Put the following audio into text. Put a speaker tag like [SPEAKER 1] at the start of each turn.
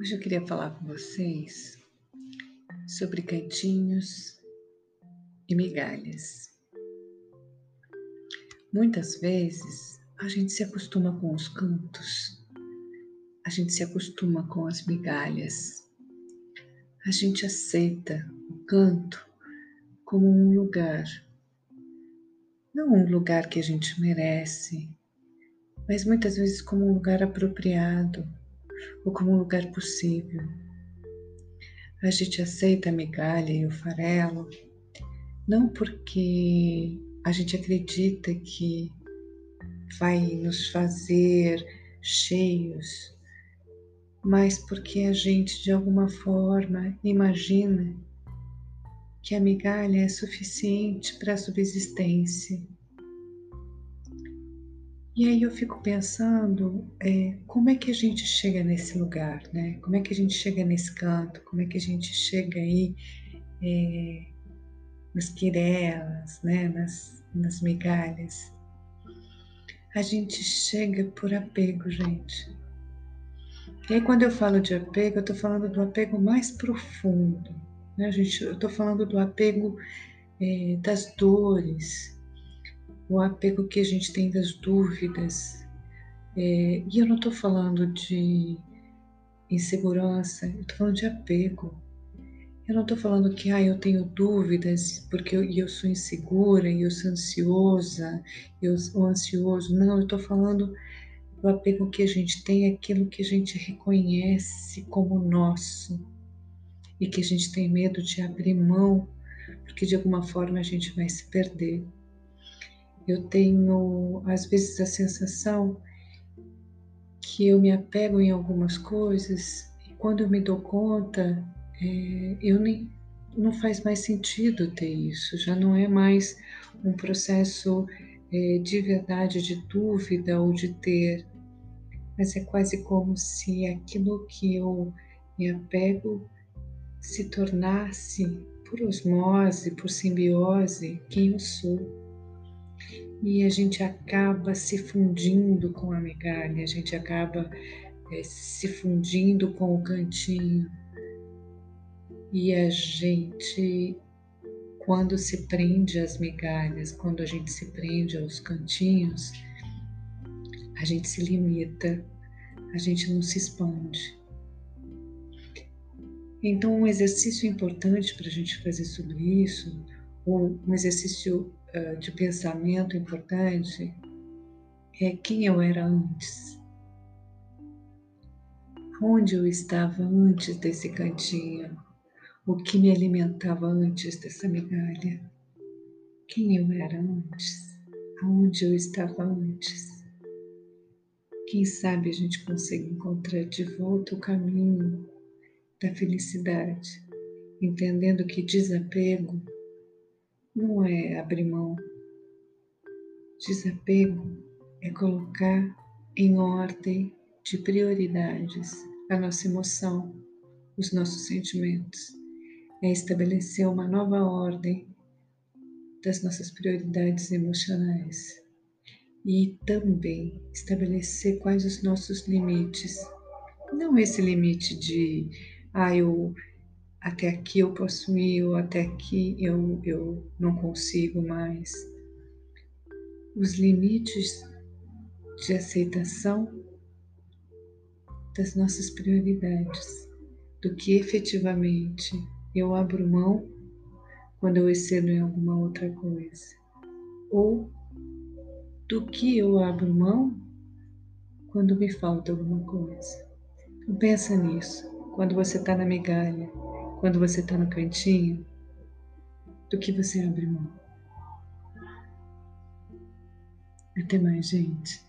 [SPEAKER 1] Hoje eu queria falar com vocês sobre cantinhos e migalhas. Muitas vezes a gente se acostuma com os cantos, a gente se acostuma com as migalhas, a gente aceita o canto como um lugar, não um lugar que a gente merece, mas muitas vezes como um lugar apropriado ou como um lugar possível. A gente aceita a migalha e o farelo não porque a gente acredita que vai nos fazer cheios, mas porque a gente de alguma forma imagina que a migalha é suficiente para a subsistência e aí eu fico pensando é, como é que a gente chega nesse lugar, né? Como é que a gente chega nesse canto? Como é que a gente chega aí é, nas quirelas, né? Nas, nas migalhas? A gente chega por apego, gente. E aí quando eu falo de apego, eu estou falando do apego mais profundo, né, gente? Eu estou falando do apego é, das dores, o apego que a gente tem das dúvidas. É, e eu não estou falando de insegurança, eu estou falando de apego. Eu não estou falando que ah, eu tenho dúvidas porque eu, eu sou insegura eu sou ansiosa, eu sou ansioso. Não, eu estou falando do apego que a gente tem aquilo que a gente reconhece como nosso e que a gente tem medo de abrir mão, porque de alguma forma a gente vai se perder. Eu tenho, às vezes, a sensação que eu me apego em algumas coisas e quando eu me dou conta, é, eu nem não faz mais sentido ter isso, já não é mais um processo é, de verdade, de dúvida ou de ter, mas é quase como se aquilo que eu me apego se tornasse, por osmose, por simbiose, quem eu sou e a gente acaba se fundindo com a migalha, a gente acaba é, se fundindo com o cantinho. E a gente, quando se prende às migalhas, quando a gente se prende aos cantinhos, a gente se limita, a gente não se expande. Então, um exercício importante para a gente fazer sobre isso, ou um exercício uh, de pensamento importante, é quem eu era antes. Onde eu estava antes desse cantinho? O que me alimentava antes dessa migalha? Quem eu era antes? Aonde eu estava antes? Quem sabe a gente consegue encontrar de volta o caminho da felicidade, entendendo que desapego não é abrir mão. Desapego é colocar em ordem de prioridades a nossa emoção, os nossos sentimentos. É estabelecer uma nova ordem das nossas prioridades emocionais e também estabelecer quais os nossos limites. Não esse limite de, ah, eu até aqui eu posso ir, ou até aqui eu, eu não consigo mais. Os limites de aceitação das nossas prioridades, do que efetivamente eu abro mão quando eu excedo em alguma outra coisa, ou do que eu abro mão quando me falta alguma coisa. Então, pensa nisso, quando você está na migalha, quando você está no cantinho, do que você abre mão. Até mais, gente.